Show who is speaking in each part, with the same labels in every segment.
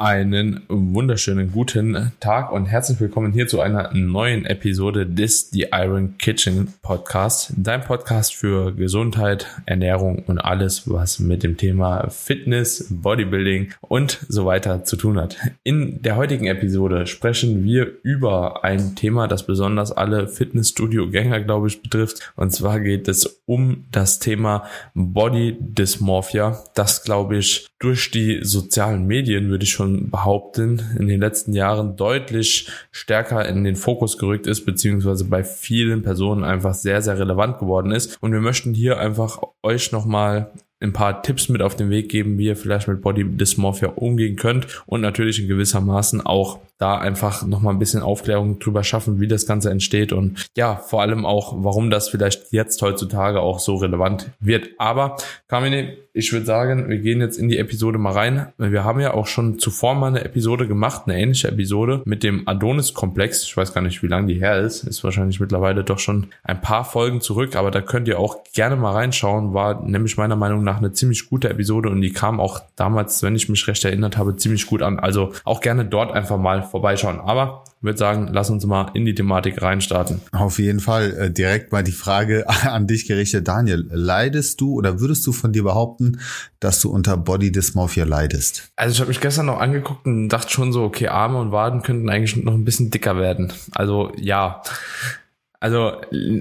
Speaker 1: Einen wunderschönen guten Tag und herzlich willkommen hier zu einer neuen Episode des The Iron Kitchen Podcast. Dein Podcast für Gesundheit, Ernährung und alles, was mit dem Thema Fitness, Bodybuilding und so weiter zu tun hat. In der heutigen Episode sprechen wir über ein Thema, das besonders alle Fitnessstudio-Gänger, glaube ich, betrifft. Und zwar geht es um das Thema Body Dysmorphia, das, glaube ich, durch die sozialen Medien, würde ich schon behaupten, in den letzten Jahren deutlich stärker in den Fokus gerückt ist, beziehungsweise bei vielen Personen einfach sehr, sehr relevant geworden ist. Und wir möchten hier einfach euch nochmal ein paar Tipps mit auf den Weg geben, wie ihr vielleicht mit Body Dysmorphia umgehen könnt und natürlich in gewissermaßen auch da einfach nochmal ein bisschen Aufklärung drüber schaffen, wie das Ganze entsteht und ja, vor allem auch, warum das vielleicht jetzt heutzutage auch so relevant wird. Aber Kamine, ich würde sagen, wir gehen jetzt in die Episode mal rein. Wir haben ja auch schon zuvor mal eine Episode gemacht, eine ähnliche Episode mit dem Adonis-Komplex. Ich weiß gar nicht, wie lange die her ist. Ist wahrscheinlich mittlerweile doch schon ein paar Folgen zurück, aber da könnt ihr auch gerne mal reinschauen. War nämlich meiner Meinung nach eine ziemlich gute Episode und die kam auch damals, wenn ich mich recht erinnert habe, ziemlich gut an. Also auch gerne dort einfach mal vorbeischauen. Aber ich würde sagen, lass uns mal in die Thematik reinstarten.
Speaker 2: Auf jeden Fall äh, direkt mal die Frage an dich gerichtet. Daniel, leidest du oder würdest du von dir behaupten, dass du unter Body Dysmorphia leidest?
Speaker 1: Also ich habe mich gestern noch angeguckt und dachte schon so, okay, Arme und Waden könnten eigentlich noch ein bisschen dicker werden. Also ja. Also,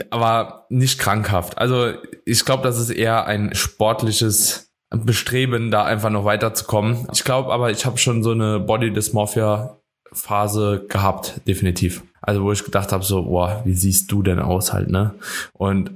Speaker 1: aber nicht krankhaft. Also ich glaube, das ist eher ein sportliches Bestreben, da einfach noch weiterzukommen. Ich glaube aber, ich habe schon so eine Body Dysmorphia Phase gehabt, definitiv. Also wo ich gedacht habe, so, boah, wie siehst du denn aus halt, ne? Und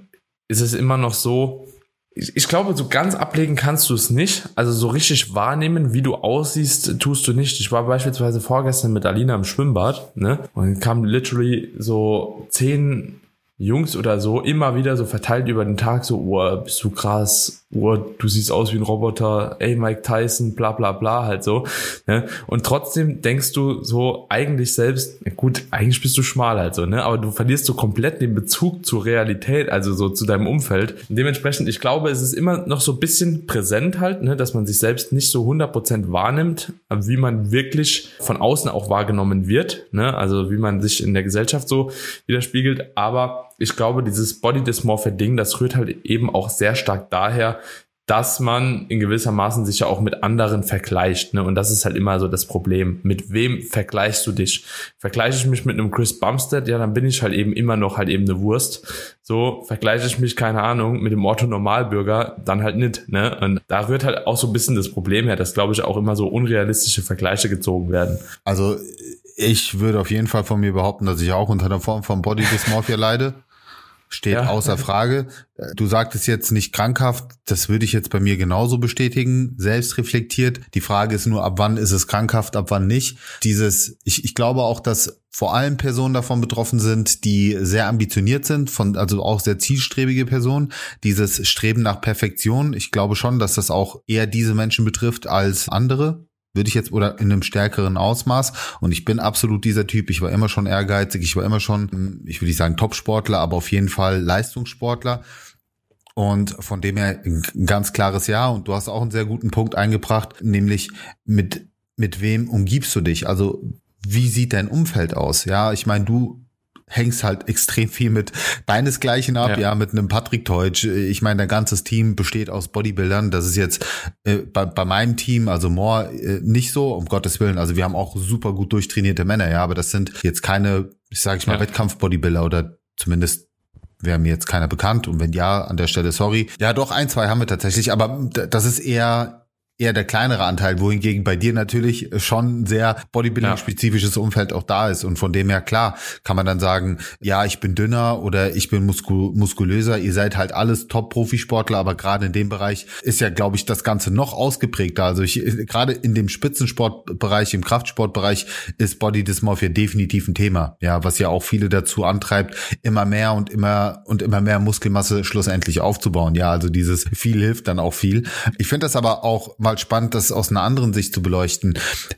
Speaker 1: ist es immer noch so, ich, ich glaube, so ganz ablegen kannst du es nicht. Also so richtig wahrnehmen, wie du aussiehst, tust du nicht. Ich war beispielsweise vorgestern mit Alina im Schwimmbad, ne? Und kam literally so zehn Jungs oder so immer wieder so verteilt über den Tag so, oh, bist du krass, oh, du siehst aus wie ein Roboter, ey, Mike Tyson, bla bla bla, halt so. Ne? Und trotzdem denkst du so eigentlich selbst, gut, eigentlich bist du schmal halt so, ne? Aber du verlierst so komplett den Bezug zur Realität, also so zu deinem Umfeld. Und dementsprechend, ich glaube, es ist immer noch so ein bisschen präsent halt, ne, dass man sich selbst nicht so 100% wahrnimmt, wie man wirklich von außen auch wahrgenommen wird, ne? Also wie man sich in der Gesellschaft so widerspiegelt. Aber ich glaube, dieses Body Dysmorphia Ding, das rührt halt eben auch sehr stark daher, dass man in gewisser Maßen sich ja auch mit anderen vergleicht. Ne? Und das ist halt immer so das Problem. Mit wem vergleichst du dich? Vergleiche ich mich mit einem Chris Bumstead, ja, dann bin ich halt eben immer noch halt eben eine Wurst. So, vergleiche ich mich, keine Ahnung, mit dem Otto Normalbürger, dann halt nicht. Ne? Und da rührt halt auch so ein bisschen das Problem her, dass, glaube ich, auch immer so unrealistische Vergleiche gezogen werden.
Speaker 2: Also ich würde auf jeden Fall von mir behaupten, dass ich auch unter einer Form von Body Dysmorphia leide steht ja. außer Frage. Du sagtest jetzt nicht krankhaft, das würde ich jetzt bei mir genauso bestätigen, selbst reflektiert. Die Frage ist nur, ab wann ist es krankhaft, ab wann nicht. Dieses, ich, ich glaube auch, dass vor allem Personen davon betroffen sind, die sehr ambitioniert sind, von, also auch sehr zielstrebige Personen. Dieses Streben nach Perfektion, ich glaube schon, dass das auch eher diese Menschen betrifft als andere würde ich jetzt oder in einem stärkeren Ausmaß. Und ich bin absolut dieser Typ. Ich war immer schon ehrgeizig. Ich war immer schon, ich will nicht sagen Topsportler, aber auf jeden Fall Leistungssportler. Und von dem her ein ganz klares Ja. Und du hast auch einen sehr guten Punkt eingebracht, nämlich mit, mit wem umgibst du dich? Also, wie sieht dein Umfeld aus? Ja, ich meine, du hängst halt extrem viel mit deinesgleichen ab, ja, ja mit einem Patrick Teutsch. Ich meine, dein ganzes Team besteht aus Bodybuildern. Das ist jetzt äh, bei, bei meinem Team, also More, äh, nicht so, um Gottes Willen. Also wir haben auch super gut durchtrainierte Männer, ja, aber das sind jetzt keine, ich sage ich mal, ja. Wettkampf-Bodybuilder oder zumindest wäre mir jetzt keiner bekannt. Und wenn ja, an der Stelle sorry. Ja, doch, ein, zwei haben wir tatsächlich, aber das ist eher eher der kleinere Anteil, wohingegen bei dir natürlich schon sehr Bodybuilding-spezifisches Umfeld auch da ist. Und von dem her, klar, kann man dann sagen, ja, ich bin dünner oder ich bin musku muskulöser. Ihr seid halt alles Top-Profisportler, aber gerade in dem Bereich ist ja, glaube ich, das Ganze noch ausgeprägter. Also ich, gerade in dem Spitzensportbereich, im Kraftsportbereich ist Body Dysmorphia definitiv ein Thema. Ja, was ja auch viele dazu antreibt, immer mehr und immer und immer mehr Muskelmasse schlussendlich aufzubauen. Ja, also dieses viel hilft dann auch viel. Ich finde das aber auch mal total spannend, das aus einer anderen Sicht zu beleuchten.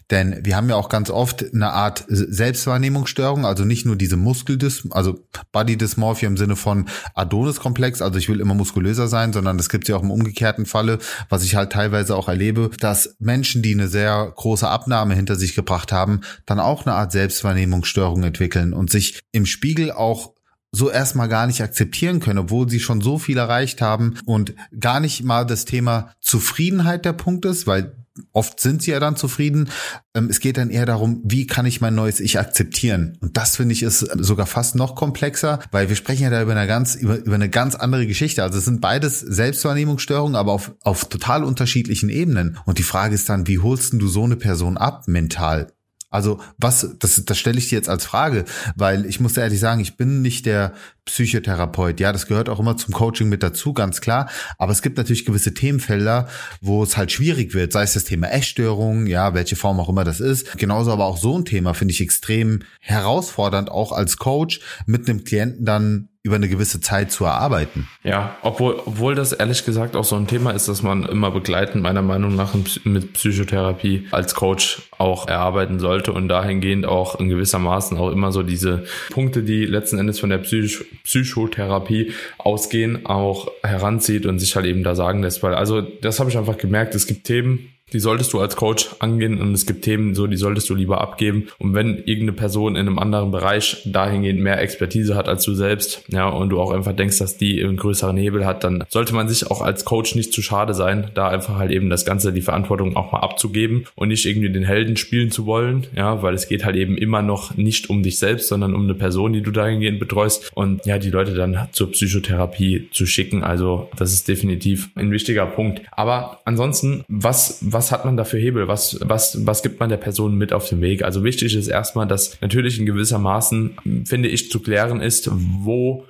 Speaker 2: Denn wir haben ja auch ganz oft eine Art Selbstwahrnehmungsstörung, also nicht nur diese Muskeldys, also Body Dysmorphia im Sinne von Adonis-Komplex, also ich will immer muskulöser sein, sondern das gibt es ja auch im umgekehrten Falle, was ich halt teilweise auch erlebe, dass Menschen, die eine sehr große Abnahme hinter sich gebracht haben, dann auch eine Art Selbstwahrnehmungsstörung entwickeln und sich im Spiegel auch so erstmal gar nicht akzeptieren können, obwohl sie schon so viel erreicht haben und gar nicht mal das Thema Zufriedenheit der Punkt ist, weil oft sind sie ja dann zufrieden. Ähm, es geht dann eher darum, wie kann ich mein neues Ich akzeptieren? Und das finde ich ist sogar fast noch komplexer, weil wir sprechen ja da über eine ganz, über, über eine ganz andere Geschichte. Also es sind beides Selbstwahrnehmungsstörungen, aber auf, auf total unterschiedlichen Ebenen. Und die Frage ist dann, wie holst du so eine Person ab mental? Also was, das, das stelle ich dir jetzt als Frage, weil ich muss ehrlich sagen, ich bin nicht der Psychotherapeut. Ja, das gehört auch immer zum Coaching mit dazu, ganz klar. Aber es gibt natürlich gewisse Themenfelder, wo es halt schwierig wird, sei es das Thema Essstörung, ja, welche Form auch immer das ist. Genauso aber auch so ein Thema finde ich extrem herausfordernd, auch als Coach mit einem Klienten dann über eine gewisse Zeit zu erarbeiten.
Speaker 1: Ja, obwohl, obwohl das ehrlich gesagt auch so ein Thema ist, dass man immer begleitend meiner Meinung nach mit Psychotherapie als Coach auch erarbeiten sollte und dahingehend auch in gewissermaßen auch immer so diese Punkte, die letzten Endes von der Psych Psychotherapie ausgehen, auch heranzieht und sich halt eben da sagen lässt, weil also das habe ich einfach gemerkt, es gibt Themen, die solltest du als Coach angehen und es gibt Themen so, die solltest du lieber abgeben. Und wenn irgendeine Person in einem anderen Bereich dahingehend mehr Expertise hat als du selbst, ja, und du auch einfach denkst, dass die einen größeren Hebel hat, dann sollte man sich auch als Coach nicht zu schade sein, da einfach halt eben das Ganze, die Verantwortung auch mal abzugeben und nicht irgendwie den Helden spielen zu wollen, ja, weil es geht halt eben immer noch nicht um dich selbst, sondern um eine Person, die du dahingehend betreust und ja, die Leute dann zur Psychotherapie zu schicken. Also das ist definitiv ein wichtiger Punkt. Aber ansonsten, was, was hat man da für Hebel? Was, was, was gibt man der Person mit auf den Weg? Also wichtig ist erstmal, dass natürlich in gewisser Maßen, finde ich, zu klären ist, wo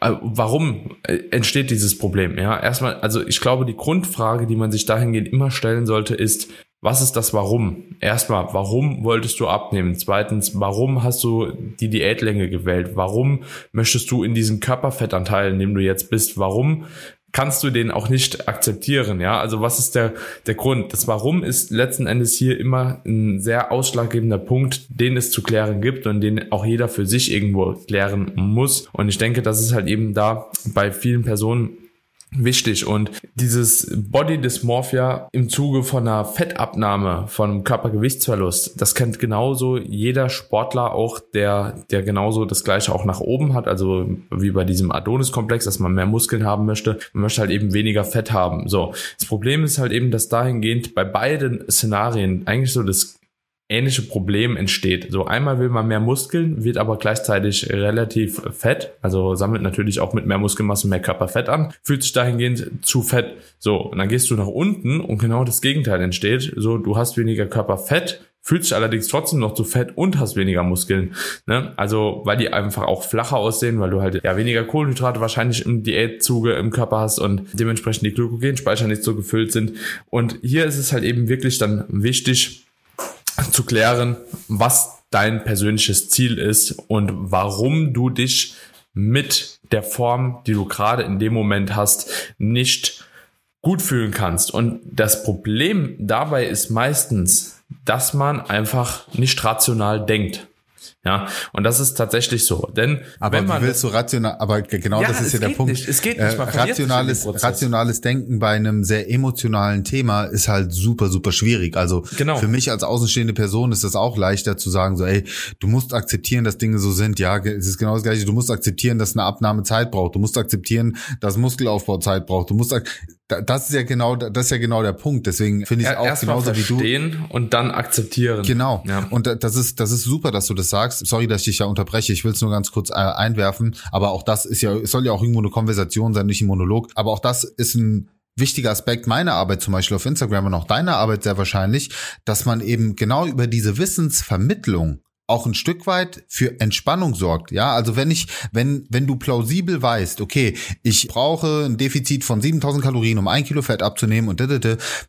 Speaker 1: äh, Warum äh, entsteht dieses Problem? Ja, erstmal, also ich glaube, die Grundfrage, die man sich dahingehend immer stellen sollte, ist, was ist das Warum? Erstmal, warum wolltest du abnehmen? Zweitens, warum hast du die Diätlänge gewählt? Warum möchtest du in diesem Körperfettanteil, in dem du jetzt bist? Warum kannst du den auch nicht akzeptieren, ja? Also was ist der, der Grund? Das Warum ist letzten Endes hier immer ein sehr ausschlaggebender Punkt, den es zu klären gibt und den auch jeder für sich irgendwo klären muss. Und ich denke, das ist halt eben da bei vielen Personen wichtig und dieses Body Dysmorphia im Zuge von einer Fettabnahme, von einem Körpergewichtsverlust, das kennt genauso jeder Sportler auch, der, der genauso das gleiche auch nach oben hat, also wie bei diesem Adonis-Komplex, dass man mehr Muskeln haben möchte, man möchte halt eben weniger Fett haben. So. Das Problem ist halt eben, dass dahingehend bei beiden Szenarien eigentlich so das ähnliche Problem entsteht. So einmal will man mehr Muskeln, wird aber gleichzeitig relativ fett, also sammelt natürlich auch mit mehr Muskelmasse mehr Körperfett an, fühlt sich dahingehend zu fett. So, und dann gehst du nach unten und genau das Gegenteil entsteht. So, du hast weniger Körperfett, fühlst dich allerdings trotzdem noch zu fett und hast weniger Muskeln. Ne? Also, weil die einfach auch flacher aussehen, weil du halt ja weniger Kohlenhydrate wahrscheinlich im Diätzuge im Körper hast und dementsprechend die Glykogenspeicher nicht so gefüllt sind. Und hier ist es halt eben wirklich dann wichtig, zu klären, was dein persönliches Ziel ist und warum du dich mit der Form, die du gerade in dem Moment hast, nicht gut fühlen kannst. Und das Problem dabei ist meistens, dass man einfach nicht rational denkt. Ja, und das ist tatsächlich so. Denn
Speaker 2: aber wenn man willst du rational, aber genau ja, das ist ja der Punkt.
Speaker 1: Nicht. Es geht nicht. Man
Speaker 2: äh, rationales, rationales Denken bei einem sehr emotionalen Thema ist halt super, super schwierig. Also genau. für mich als außenstehende Person ist das auch leichter zu sagen, so, ey, du musst akzeptieren, dass Dinge so sind. Ja, es ist genau das Gleiche. Du musst akzeptieren, dass eine Abnahme Zeit braucht. Du musst akzeptieren, dass Muskelaufbau Zeit braucht. Du musst das ist ja genau, das ist ja genau der Punkt. Deswegen finde ich es auch genauso wie du.
Speaker 1: Verstehen und dann akzeptieren.
Speaker 2: Genau. Ja. Und das ist, das ist super, dass du das sagst. Sorry, dass ich dich ja unterbreche. Ich will es nur ganz kurz äh, einwerfen. Aber auch das ist ja, es soll ja auch irgendwo eine Konversation sein, nicht ein Monolog. Aber auch das ist ein wichtiger Aspekt meiner Arbeit zum Beispiel auf Instagram und auch deiner Arbeit sehr wahrscheinlich, dass man eben genau über diese Wissensvermittlung auch ein Stück weit für Entspannung sorgt. Ja, also wenn ich, wenn, wenn du plausibel weißt, okay, ich brauche ein Defizit von 7000 Kalorien, um ein Kilo Fett abzunehmen und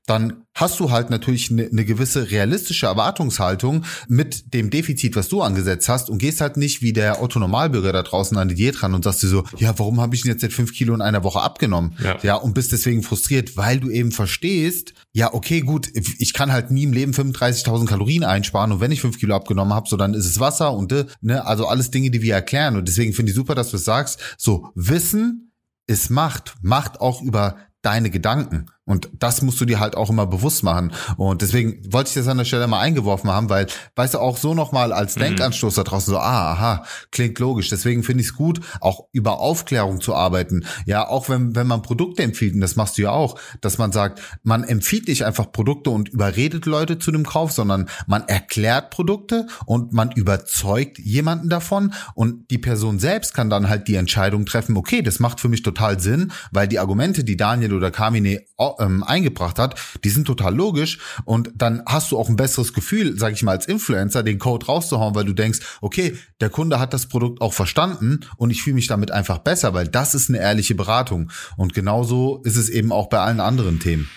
Speaker 2: dann hast du halt natürlich eine, eine gewisse realistische Erwartungshaltung mit dem Defizit, was du angesetzt hast und gehst halt nicht wie der Otto Normalbürger da draußen an die Diät ran und sagst dir so, ja, warum habe ich denn jetzt seit fünf Kilo in einer Woche abgenommen? Ja. ja, und bist deswegen frustriert, weil du eben verstehst, ja, okay, gut, ich kann halt nie im Leben 35.000 Kalorien einsparen und wenn ich fünf Kilo abgenommen habe, so dann ist es Wasser und ne, also alles Dinge, die wir erklären und deswegen finde ich super, dass du es sagst, so Wissen ist Macht, Macht auch über deine Gedanken. Und das musst du dir halt auch immer bewusst machen. Und deswegen wollte ich das an der Stelle mal eingeworfen haben, weil, weißt du, auch so nochmal als mhm. Denkanstoß da draußen so, ah, aha, klingt logisch. Deswegen finde ich es gut, auch über Aufklärung zu arbeiten. Ja, auch wenn, wenn man Produkte empfiehlt, und das machst du ja auch, dass man sagt, man empfiehlt nicht einfach Produkte und überredet Leute zu dem Kauf, sondern man erklärt Produkte und man überzeugt jemanden davon und die Person selbst kann dann halt die Entscheidung treffen, okay, das macht für mich total Sinn, weil die Argumente, die Daniel oder Kamine ähm, eingebracht hat, die sind total logisch und dann hast du auch ein besseres Gefühl, sag ich mal, als Influencer den Code rauszuhauen, weil du denkst, okay, der Kunde hat das Produkt auch verstanden und ich fühle mich damit einfach besser, weil das ist eine ehrliche Beratung. Und genauso ist es eben auch bei allen anderen Themen.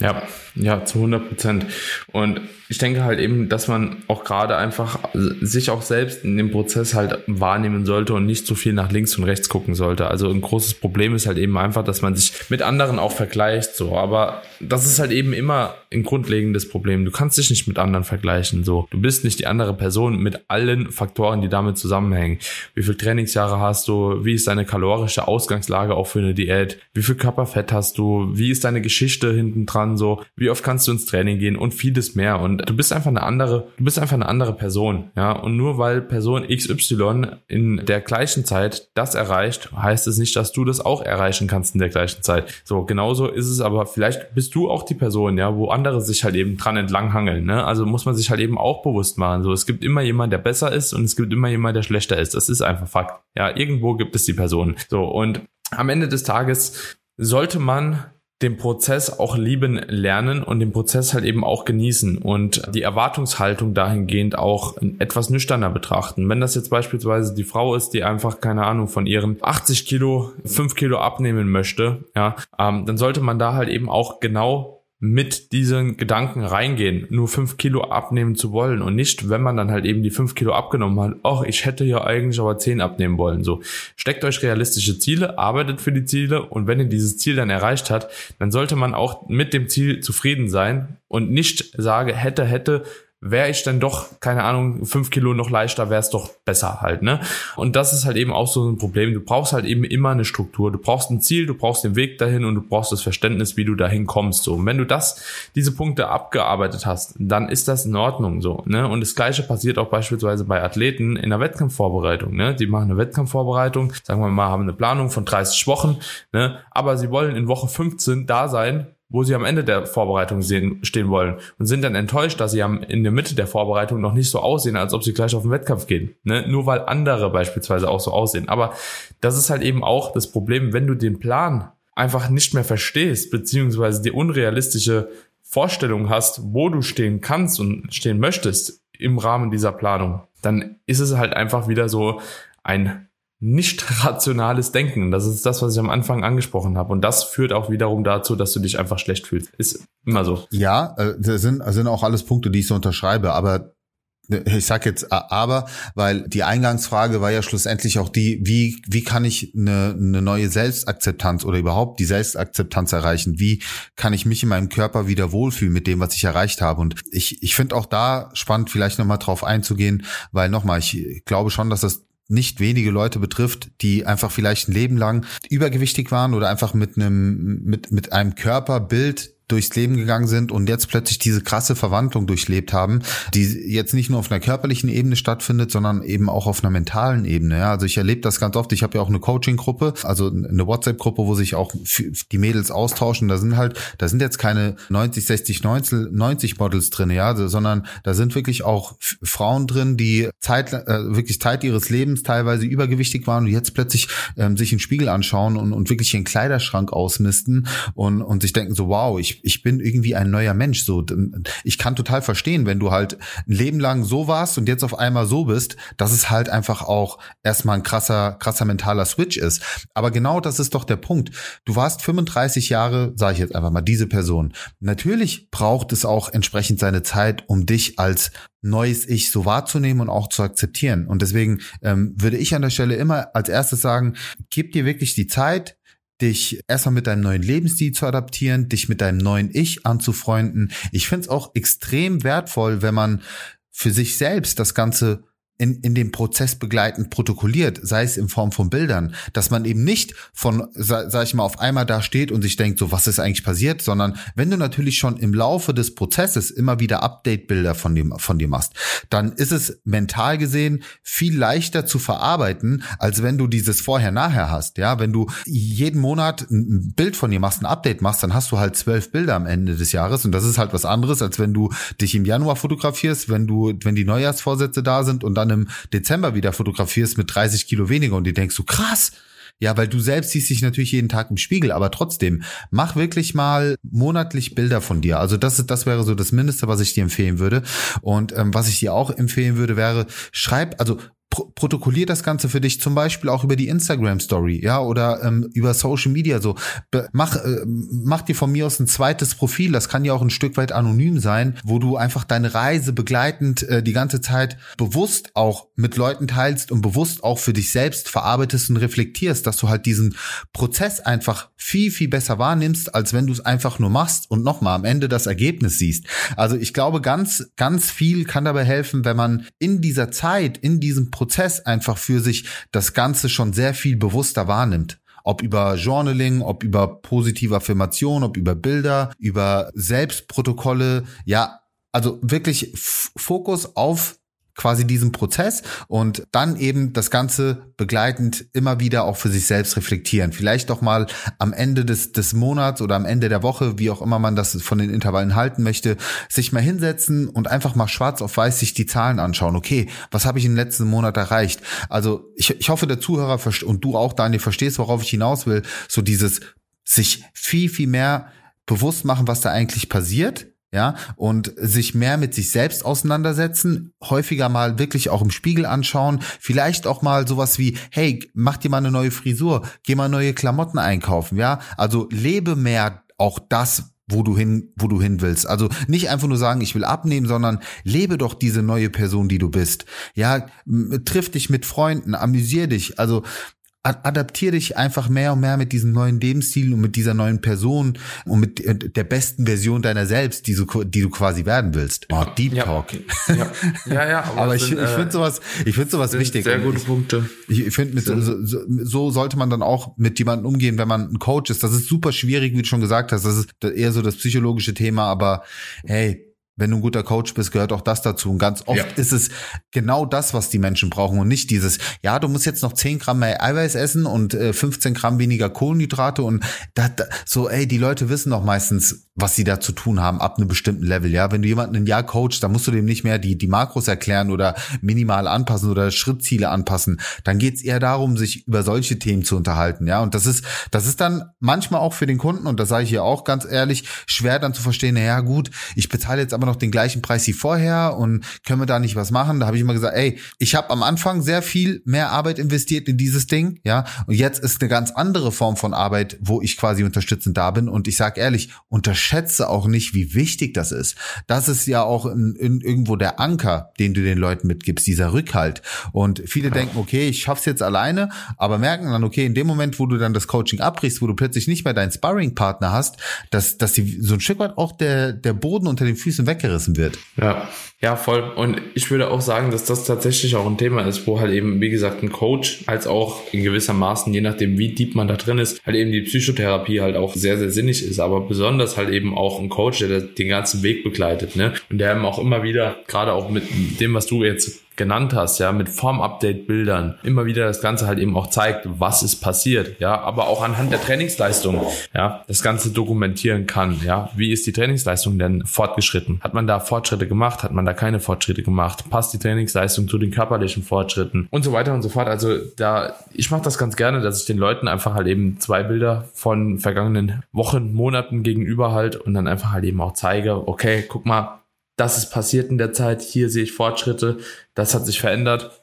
Speaker 1: Ja, ja, zu 100 Prozent. Und ich denke halt eben, dass man auch gerade einfach sich auch selbst in dem Prozess halt wahrnehmen sollte und nicht zu viel nach links und rechts gucken sollte. Also ein großes Problem ist halt eben einfach, dass man sich mit anderen auch vergleicht, so. Aber das ist halt eben immer ein grundlegendes Problem. Du kannst dich nicht mit anderen vergleichen, so. Du bist nicht die andere Person mit allen Faktoren, die damit zusammenhängen. Wie viel Trainingsjahre hast du? Wie ist deine kalorische Ausgangslage auch für eine Diät? Wie viel Körperfett hast du? Wie ist deine Geschichte hinten dran? So, wie oft kannst du ins Training gehen und vieles mehr. Und du bist einfach eine andere, du bist einfach eine andere Person, ja. Und nur weil Person XY in der gleichen Zeit das erreicht, heißt es nicht, dass du das auch erreichen kannst in der gleichen Zeit. So, genauso ist es aber, vielleicht bist du auch die Person, ja, wo andere sich halt eben dran entlanghangeln, ne. Also muss man sich halt eben auch bewusst machen. So, es gibt immer jemand, der besser ist und es gibt immer jemand, der schlechter ist. Das ist einfach Fakt. Ja, irgendwo gibt es die Person. So, und am Ende des Tages sollte man den Prozess auch lieben lernen und den Prozess halt eben auch genießen und die Erwartungshaltung dahingehend auch etwas nüchterner betrachten. Wenn das jetzt beispielsweise die Frau ist, die einfach, keine Ahnung, von ihren 80 Kilo 5 Kilo abnehmen möchte, ja, ähm, dann sollte man da halt eben auch genau mit diesen Gedanken reingehen, nur fünf Kilo abnehmen zu wollen und nicht, wenn man dann halt eben die fünf Kilo abgenommen hat, ach, ich hätte ja eigentlich aber zehn abnehmen wollen. So, steckt euch realistische Ziele, arbeitet für die Ziele und wenn ihr dieses Ziel dann erreicht habt, dann sollte man auch mit dem Ziel zufrieden sein und nicht sage, hätte, hätte, wäre ich dann doch, keine Ahnung, fünf Kilo noch leichter, wäre es doch besser halt, ne? Und das ist halt eben auch so ein Problem. Du brauchst halt eben immer eine Struktur. Du brauchst ein Ziel, du brauchst den Weg dahin und du brauchst das Verständnis, wie du dahin kommst, so. Und wenn du das, diese Punkte abgearbeitet hast, dann ist das in Ordnung, so, ne? Und das Gleiche passiert auch beispielsweise bei Athleten in der Wettkampfvorbereitung, ne? Die machen eine Wettkampfvorbereitung, sagen wir mal, haben eine Planung von 30 Wochen, ne? Aber sie wollen in Woche 15 da sein, wo sie am Ende der Vorbereitung sehen, stehen wollen und sind dann enttäuscht, dass sie am, in der Mitte der Vorbereitung noch nicht so aussehen, als ob sie gleich auf den Wettkampf gehen. Ne? Nur weil andere beispielsweise auch so aussehen. Aber das ist halt eben auch das Problem, wenn du den Plan einfach nicht mehr verstehst, beziehungsweise die unrealistische Vorstellung hast, wo du stehen kannst und stehen möchtest im Rahmen dieser Planung, dann ist es halt einfach wieder so ein nicht rationales Denken. Das ist das, was ich am Anfang angesprochen habe. Und das führt auch wiederum dazu, dass du dich einfach schlecht fühlst. Ist immer so.
Speaker 2: Ja, äh, das sind, das sind auch alles Punkte, die ich so unterschreibe. Aber äh, ich sag jetzt aber, weil die Eingangsfrage war ja schlussendlich auch die, wie, wie kann ich eine, eine neue Selbstakzeptanz oder überhaupt die Selbstakzeptanz erreichen? Wie kann ich mich in meinem Körper wieder wohlfühlen mit dem, was ich erreicht habe? Und ich, ich finde auch da spannend, vielleicht nochmal drauf einzugehen, weil nochmal, ich glaube schon, dass das nicht wenige Leute betrifft, die einfach vielleicht ein Leben lang übergewichtig waren oder einfach mit einem mit mit einem Körperbild durchs Leben gegangen sind und jetzt plötzlich diese krasse Verwandlung durchlebt haben, die jetzt nicht nur auf einer körperlichen Ebene stattfindet, sondern eben auch auf einer mentalen Ebene. Ja, also ich erlebe das ganz oft. Ich habe ja auch eine Coaching-Gruppe, also eine WhatsApp-Gruppe, wo sich auch die Mädels austauschen. Da sind halt, da sind jetzt keine 90, 60, 90, 90 Models drin, ja, sondern da sind wirklich auch Frauen drin, die Zeit, äh, wirklich Zeit ihres Lebens teilweise übergewichtig waren und jetzt plötzlich ähm, sich einen Spiegel anschauen und, und wirklich ihren Kleiderschrank ausmisten und, und sich denken so, wow, ich ich, bin irgendwie ein neuer Mensch. So, ich kann total verstehen, wenn du halt ein Leben lang so warst und jetzt auf einmal so bist, dass es halt einfach auch erstmal ein krasser, krasser mentaler Switch ist. Aber genau das ist doch der Punkt. Du warst 35 Jahre, sage ich jetzt einfach mal, diese Person. Natürlich braucht es auch entsprechend seine Zeit, um dich als neues Ich so wahrzunehmen und auch zu akzeptieren. Und deswegen ähm, würde ich an der Stelle immer als erstes sagen, gib dir wirklich die Zeit, dich erstmal mit deinem neuen Lebensstil zu adaptieren, dich mit deinem neuen Ich anzufreunden. Ich finde es auch extrem wertvoll, wenn man für sich selbst das Ganze in, in dem Prozess begleitend protokolliert, sei es in Form von Bildern, dass man eben nicht von, sag, sag ich mal, auf einmal da steht und sich denkt, so was ist eigentlich passiert, sondern wenn du natürlich schon im Laufe des Prozesses immer wieder Update-Bilder von dem, von dir machst, dann ist es mental gesehen viel leichter zu verarbeiten, als wenn du dieses Vorher-Nachher hast. Ja, wenn du jeden Monat ein Bild von dir machst, ein Update machst, dann hast du halt zwölf Bilder am Ende des Jahres und das ist halt was anderes, als wenn du dich im Januar fotografierst, wenn du, wenn die Neujahrsvorsätze da sind und dann dann im Dezember wieder fotografierst mit 30 Kilo weniger und die denkst so krass. Ja, weil du selbst siehst dich natürlich jeden Tag im Spiegel, aber trotzdem, mach wirklich mal monatlich Bilder von dir. Also das, das wäre so das Mindeste, was ich dir empfehlen würde. Und ähm, was ich dir auch empfehlen würde, wäre, schreib, also protokollier das Ganze für dich zum Beispiel auch über die Instagram Story, ja, oder ähm, über Social Media so. Be mach, äh, mach dir von mir aus ein zweites Profil, das kann ja auch ein Stück weit anonym sein, wo du einfach deine Reise begleitend äh, die ganze Zeit bewusst auch mit Leuten teilst und bewusst auch für dich selbst verarbeitest und reflektierst, dass du halt diesen Prozess einfach viel, viel besser wahrnimmst, als wenn du es einfach nur machst und nochmal am Ende das Ergebnis siehst. Also ich glaube, ganz, ganz viel kann dabei helfen, wenn man in dieser Zeit, in diesem Prozess einfach für sich das Ganze schon sehr viel bewusster wahrnimmt. Ob über Journaling, ob über positive Affirmation, ob über Bilder, über Selbstprotokolle. Ja, also wirklich Fokus auf quasi diesen Prozess und dann eben das Ganze begleitend immer wieder auch für sich selbst reflektieren. Vielleicht doch mal am Ende des, des Monats oder am Ende der Woche, wie auch immer man das von den Intervallen halten möchte, sich mal hinsetzen und einfach mal schwarz auf weiß sich die Zahlen anschauen. Okay, was habe ich im letzten Monat erreicht? Also ich, ich hoffe, der Zuhörer und du auch, Daniel, verstehst, worauf ich hinaus will. So dieses sich viel, viel mehr bewusst machen, was da eigentlich passiert ja, und sich mehr mit sich selbst auseinandersetzen, häufiger mal wirklich auch im Spiegel anschauen, vielleicht auch mal sowas wie, hey, mach dir mal eine neue Frisur, geh mal neue Klamotten einkaufen, ja, also lebe mehr auch das, wo du hin, wo du hin willst. Also nicht einfach nur sagen, ich will abnehmen, sondern lebe doch diese neue Person, die du bist. Ja, triff dich mit Freunden, amüsier dich. Also adaptier dich einfach mehr und mehr mit diesem neuen Lebensstil und mit dieser neuen Person und mit äh, der besten Version deiner selbst, die du, die du quasi werden willst. Oh, Deep ja, Talk.
Speaker 1: Ja, ja, ja
Speaker 2: aber, aber ich, sind, ich finde äh, sowas, ich finde sowas wichtig.
Speaker 1: Sehr gute Punkte.
Speaker 2: Ich, ich finde, so, so, so sollte man dann auch mit jemandem umgehen, wenn man ein Coach ist. Das ist super schwierig, wie du schon gesagt hast. Das ist eher so das psychologische Thema, aber hey, wenn du ein guter Coach bist, gehört auch das dazu. Und ganz oft ja. ist es genau das, was die Menschen brauchen und nicht dieses, ja, du musst jetzt noch 10 Gramm mehr Eiweiß essen und äh, 15 Gramm weniger Kohlenhydrate und da, da, so, ey, die Leute wissen doch meistens, was sie da zu tun haben ab einem bestimmten Level. Ja, wenn du jemanden ein Jahr coachst, dann musst du dem nicht mehr die, die Makros erklären oder minimal anpassen oder Schrittziele anpassen. Dann geht's eher darum, sich über solche Themen zu unterhalten. Ja, und das ist, das ist dann manchmal auch für den Kunden, und das sage ich hier auch ganz ehrlich, schwer dann zu verstehen, na ja, gut, ich bezahle jetzt aber noch den gleichen Preis wie vorher und können wir da nicht was machen? Da habe ich immer gesagt, ey, ich habe am Anfang sehr viel mehr Arbeit investiert in dieses Ding, ja, und jetzt ist eine ganz andere Form von Arbeit, wo ich quasi unterstützend da bin. Und ich sage ehrlich, unterschätze auch nicht, wie wichtig das ist. Das ist ja auch in, in irgendwo der Anker, den du den Leuten mitgibst, dieser Rückhalt. Und viele denken, okay, ich schaff's jetzt alleine, aber merken dann, okay, in dem Moment, wo du dann das Coaching abbrichst, wo du plötzlich nicht mehr deinen Sparring-Partner hast, dass, dass die, so ein Stück weit auch der, der Boden unter den Füßen weg weggerissen wird.
Speaker 1: Ja, ja, voll. Und ich würde auch sagen, dass das tatsächlich auch ein Thema ist, wo halt eben, wie gesagt, ein Coach als auch in gewisser Maßen, je nachdem, wie deep man da drin ist, halt eben die Psychotherapie halt auch sehr, sehr sinnig ist. Aber besonders halt eben auch ein Coach, der den ganzen Weg begleitet, ne? Und der eben auch immer wieder, gerade auch mit dem, was du jetzt genannt hast, ja, mit Form-Update-Bildern immer wieder das Ganze halt eben auch zeigt, was ist passiert, ja, aber auch anhand der Trainingsleistung, ja, das Ganze dokumentieren kann, ja, wie ist die Trainingsleistung denn fortgeschritten? Hat man da Fortschritte gemacht? Hat man da keine Fortschritte gemacht? Passt die Trainingsleistung zu den körperlichen Fortschritten? Und so weiter und so fort. Also da, ich mache das ganz gerne, dass ich den Leuten einfach halt eben zwei Bilder von vergangenen Wochen, Monaten gegenüber halt und dann einfach halt eben auch zeige, okay, guck mal, das ist passiert in der Zeit, hier sehe ich Fortschritte, das hat sich verändert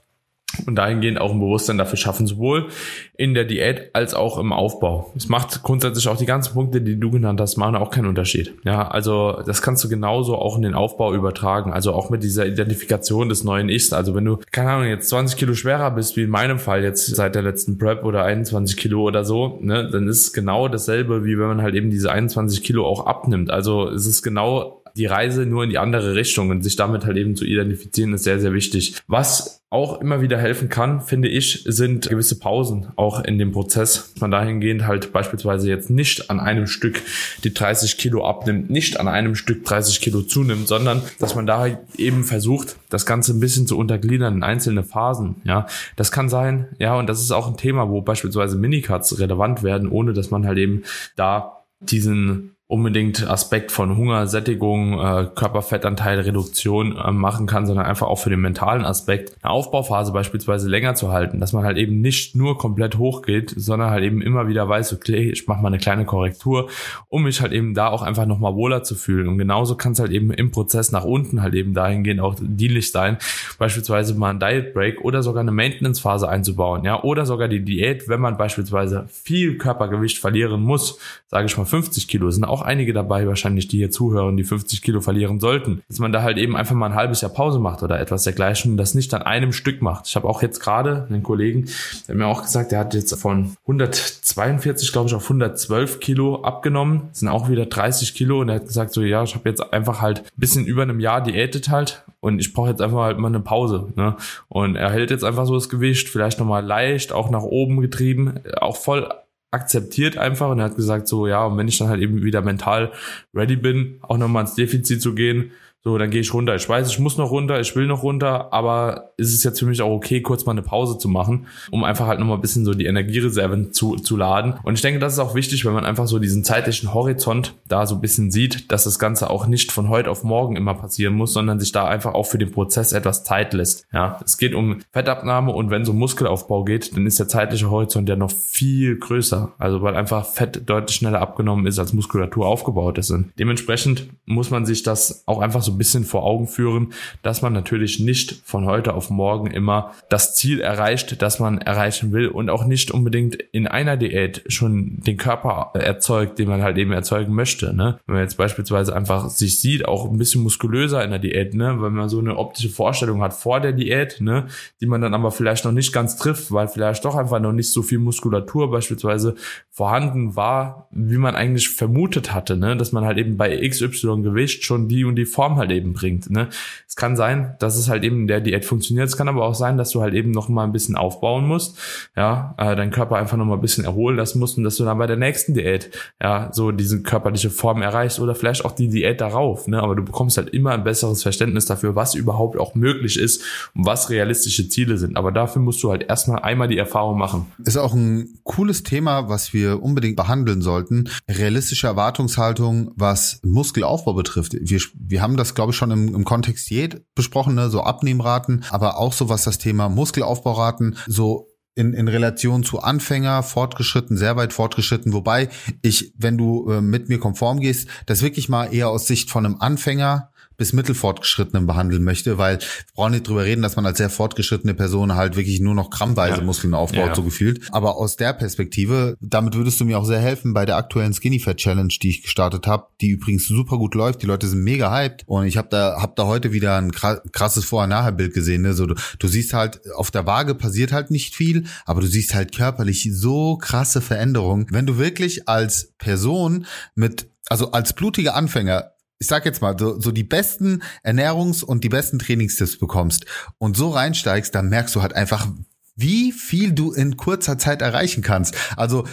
Speaker 1: und dahingehend auch ein Bewusstsein dafür schaffen, sowohl in der Diät als auch im Aufbau. Es macht grundsätzlich auch die ganzen Punkte, die du genannt hast, machen auch keinen Unterschied. Ja, also das kannst du genauso auch in den Aufbau übertragen. Also auch mit dieser Identifikation des neuen Ichs. Also wenn du, keine Ahnung, jetzt 20 Kilo schwerer bist, wie in meinem Fall jetzt seit der letzten Prep oder 21 Kilo oder so, ne, dann ist es genau dasselbe, wie wenn man halt eben diese 21 Kilo auch abnimmt. Also es ist genau die Reise nur in die andere Richtung und sich damit halt eben zu identifizieren, ist sehr, sehr wichtig. Was auch immer wieder helfen kann, finde ich, sind gewisse Pausen auch in dem Prozess. Man dahingehend halt beispielsweise jetzt nicht an einem Stück die 30 Kilo abnimmt, nicht an einem Stück 30 Kilo zunimmt, sondern dass man da eben versucht, das Ganze ein bisschen zu untergliedern in einzelne Phasen. Ja, das kann sein. Ja, und das ist auch ein Thema, wo beispielsweise Minicuts relevant werden, ohne dass man halt eben da diesen unbedingt Aspekt von Hunger, Sättigung, äh, Körperfettanteil, Reduktion äh, machen kann, sondern einfach auch für den mentalen Aspekt eine Aufbauphase beispielsweise länger zu halten, dass man halt eben nicht nur komplett hochgeht, sondern halt eben immer wieder weiß, okay, ich mache mal eine kleine Korrektur, um mich halt eben da auch einfach nochmal wohler zu fühlen. Und genauso kann es halt eben im Prozess nach unten halt eben dahingehend auch dienlich sein, beispielsweise mal ein Diet Break oder sogar eine Maintenance Phase einzubauen, ja, oder sogar die Diät, wenn man beispielsweise viel Körpergewicht verlieren muss, sage ich mal 50 Kilo, sind auch auch einige dabei wahrscheinlich, die hier zuhören, die 50 Kilo verlieren sollten. Dass man da halt eben einfach mal ein halbes Jahr Pause macht oder etwas dergleichen und das nicht an einem Stück macht. Ich habe auch jetzt gerade einen Kollegen, der mir auch gesagt, der hat jetzt von 142, glaube ich, auf 112 Kilo abgenommen. Das sind auch wieder 30 Kilo und er hat gesagt so, ja, ich habe jetzt einfach halt ein bisschen über einem Jahr diätet halt und ich brauche jetzt einfach halt mal eine Pause. Ne? Und er hält jetzt einfach so das Gewicht, vielleicht nochmal leicht, auch nach oben getrieben, auch voll akzeptiert einfach und er hat gesagt so, ja, und wenn ich dann halt eben wieder mental ready bin, auch nochmal ins Defizit zu gehen, so, dann gehe ich runter. Ich weiß, ich muss noch runter, ich will noch runter, aber ist es jetzt für mich auch okay, kurz mal eine Pause zu machen, um einfach halt nochmal ein bisschen so die Energiereserven zu, zu laden. Und ich denke, das ist auch wichtig, wenn man einfach so diesen zeitlichen Horizont da so ein bisschen sieht, dass das Ganze auch nicht von heute auf morgen immer passieren muss, sondern sich da einfach auch für den Prozess etwas Zeit lässt. Ja, es geht um Fettabnahme und wenn so Muskelaufbau geht, dann ist der zeitliche Horizont ja noch viel größer. Also weil einfach Fett deutlich schneller abgenommen ist, als Muskulatur aufgebaut ist. Und dementsprechend muss man sich das auch einfach so ein bisschen vor Augen führen, dass man natürlich nicht von heute auf morgen immer das Ziel erreicht, das man erreichen will und auch nicht unbedingt in einer Diät schon den Körper erzeugt, den man halt eben erzeugen möchte. Ne? Wenn man jetzt beispielsweise einfach sich sieht, auch ein bisschen muskulöser in der Diät, ne? wenn man so eine optische Vorstellung hat vor der Diät, ne? die man dann aber vielleicht noch nicht ganz trifft, weil vielleicht doch einfach noch nicht so viel Muskulatur beispielsweise vorhanden war, wie man eigentlich vermutet hatte, ne? dass man halt eben bei XY Gewicht schon die und die Form halt eben bringt. Ne? Es kann sein, dass es halt eben in der Diät funktioniert. Es kann aber auch sein, dass du halt eben noch mal ein bisschen aufbauen musst, ja, äh, deinen Körper einfach noch mal ein bisschen erholen lassen musst und dass du dann bei der nächsten Diät ja so diese körperliche Form erreichst oder vielleicht auch die Diät darauf. Ne? Aber du bekommst halt immer ein besseres Verständnis dafür, was überhaupt auch möglich ist und was realistische Ziele sind. Aber dafür musst du halt erstmal einmal die Erfahrung machen.
Speaker 2: Ist auch ein cooles Thema, was wir unbedingt behandeln sollten. Realistische Erwartungshaltung, was Muskelaufbau betrifft. Wir, wir haben das, glaube ich, schon im, im Kontext Diät besprochen, ne? so Abnehmraten, aber auch so was das Thema Muskelaufbauraten, so in, in Relation zu Anfänger, fortgeschritten, sehr weit fortgeschritten, wobei ich, wenn du äh, mit mir konform gehst, das wirklich mal eher aus Sicht von einem Anfänger bis mittelfortgeschrittenen behandeln möchte, weil wir brauchen nicht drüber reden, dass man als sehr fortgeschrittene Person halt wirklich nur noch grammweise ja. Muskeln aufbaut, ja. so gefühlt. Aber aus der Perspektive, damit würdest du mir auch sehr helfen bei der aktuellen Skinny Fat Challenge, die ich gestartet habe, die übrigens super gut läuft. Die Leute sind mega hyped und ich habe da hab da heute wieder ein krasses Vorher-Nachher-Bild gesehen. Ne? So, du, du siehst halt, auf der Waage passiert halt nicht viel, aber du siehst halt körperlich so krasse Veränderungen. Wenn du wirklich als Person mit also als blutiger Anfänger ich sag jetzt mal, so, so die besten Ernährungs- und die besten Trainingstipps bekommst und so reinsteigst, dann merkst du halt einfach, wie viel du in kurzer Zeit erreichen kannst. Also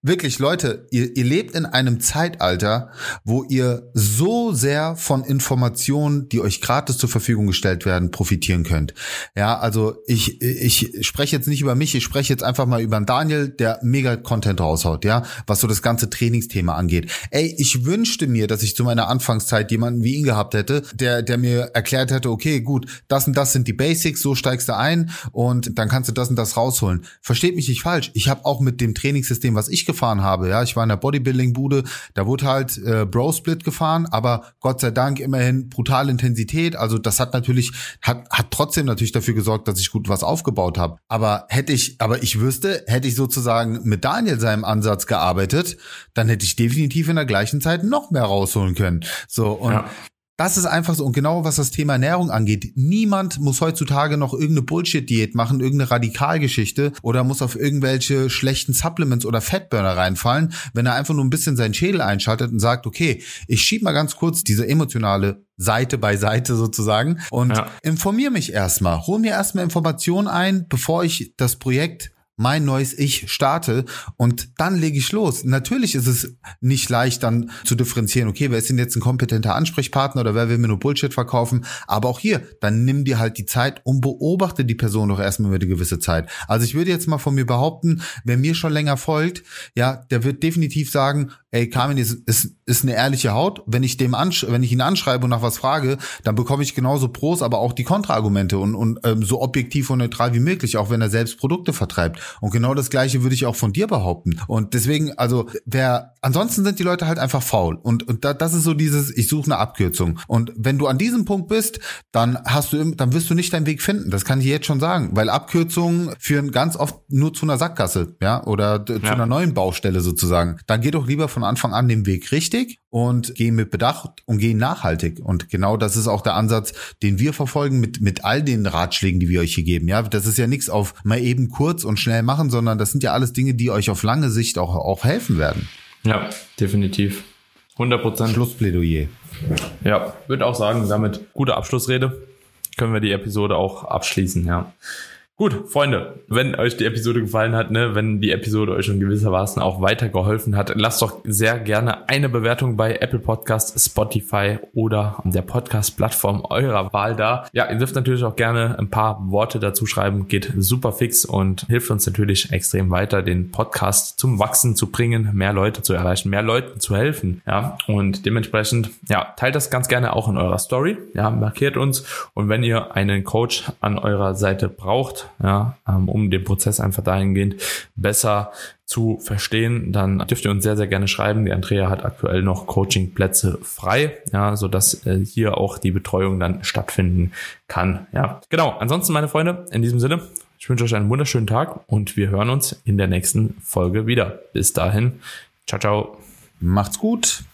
Speaker 2: Wirklich, Leute, ihr, ihr lebt in einem Zeitalter, wo ihr so sehr von Informationen, die euch gratis zur Verfügung gestellt werden, profitieren könnt. Ja, also ich, ich spreche jetzt nicht über mich, ich spreche jetzt einfach mal über einen Daniel, der mega Content raushaut, ja, was so das ganze Trainingsthema angeht. Ey, ich wünschte mir, dass ich zu meiner Anfangszeit jemanden wie ihn gehabt hätte, der, der mir erklärt hätte, okay, gut, das und das sind die Basics, so steigst du ein und dann kannst du das und das rausholen. Versteht mich nicht falsch. Ich habe auch mit dem Trainingssystem, was ich gefahren habe. Ja, ich war in der Bodybuilding-Bude, da wurde halt äh, Bro-Split gefahren, aber Gott sei Dank immerhin brutale Intensität. Also das hat natürlich, hat, hat trotzdem natürlich dafür gesorgt, dass ich gut was aufgebaut habe. Aber hätte ich, aber ich wüsste, hätte ich sozusagen mit Daniel seinem Ansatz gearbeitet, dann hätte ich definitiv in der gleichen Zeit noch mehr rausholen können. So, und ja. Das ist einfach so. Und genau was das Thema Ernährung angeht, niemand muss heutzutage noch irgendeine Bullshit-Diät machen, irgendeine Radikalgeschichte oder muss auf irgendwelche schlechten Supplements oder Fettburner reinfallen, wenn er einfach nur ein bisschen seinen Schädel einschaltet und sagt, okay, ich schieb mal ganz kurz diese emotionale Seite bei Seite sozusagen und ja. informiere mich erstmal, hol mir erstmal Informationen ein, bevor ich das Projekt mein neues Ich starte und dann lege ich los. Natürlich ist es nicht leicht dann zu differenzieren, okay, wer ist denn jetzt ein kompetenter Ansprechpartner oder wer will mir nur Bullshit verkaufen, aber auch hier, dann nimm dir halt die Zeit und beobachte die Person doch erstmal über eine gewisse Zeit. Also ich würde jetzt mal von mir behaupten, wer mir schon länger folgt, ja, der wird definitiv sagen, ey, Carmen ist, ist, ist eine ehrliche Haut. Wenn ich dem ansch wenn ich ihn anschreibe und nach was frage, dann bekomme ich genauso Pros, aber auch die Kontraargumente und, und ähm, so objektiv und neutral wie möglich, auch wenn er selbst Produkte vertreibt. Und genau das Gleiche würde ich auch von dir behaupten. Und deswegen, also wer, ansonsten sind die Leute halt einfach faul. Und, und da, das ist so dieses, ich suche eine Abkürzung. Und wenn du an diesem Punkt bist, dann hast du, dann wirst du nicht deinen Weg finden. Das kann ich jetzt schon sagen, weil Abkürzungen führen ganz oft nur zu einer Sackgasse, ja, oder zu ja. einer neuen Baustelle sozusagen. Dann geh doch lieber von Anfang an den Weg richtig und geh mit Bedacht und geh nachhaltig. Und genau das ist auch der Ansatz, den wir verfolgen mit, mit all den Ratschlägen, die wir euch hier geben. Ja, das ist ja nichts auf mal eben kurz und schnell machen, sondern das sind ja alles Dinge, die euch auf lange Sicht auch, auch helfen werden.
Speaker 1: Ja, definitiv. 100 Prozent.
Speaker 2: Schlussplädoyer.
Speaker 1: Ja, würde auch sagen, damit gute Abschlussrede können wir die Episode auch abschließen, ja. Gut, Freunde, wenn euch die Episode gefallen hat, ne, wenn die Episode euch schon gewissermaßen auch weitergeholfen hat, lasst doch sehr gerne eine Bewertung bei Apple Podcast, Spotify oder der Podcast-Plattform eurer Wahl da. Ja, ihr dürft natürlich auch gerne ein paar Worte dazu schreiben, geht super fix und hilft uns natürlich extrem weiter, den Podcast zum Wachsen zu bringen, mehr Leute zu erreichen, mehr Leuten zu helfen. Ja, und dementsprechend, ja, teilt das ganz gerne auch in eurer Story. Ja, markiert uns und wenn ihr einen Coach an eurer Seite braucht, ja, ähm, um den Prozess einfach dahingehend besser zu verstehen, dann dürft ihr uns sehr, sehr gerne schreiben. Die Andrea hat aktuell noch Coachingplätze frei, ja, so dass äh, hier auch die Betreuung dann stattfinden kann. Ja, genau. Ansonsten, meine Freunde, in diesem Sinne, ich wünsche euch einen wunderschönen Tag und wir hören uns in der nächsten Folge wieder. Bis dahin, ciao, ciao.
Speaker 2: Macht's gut.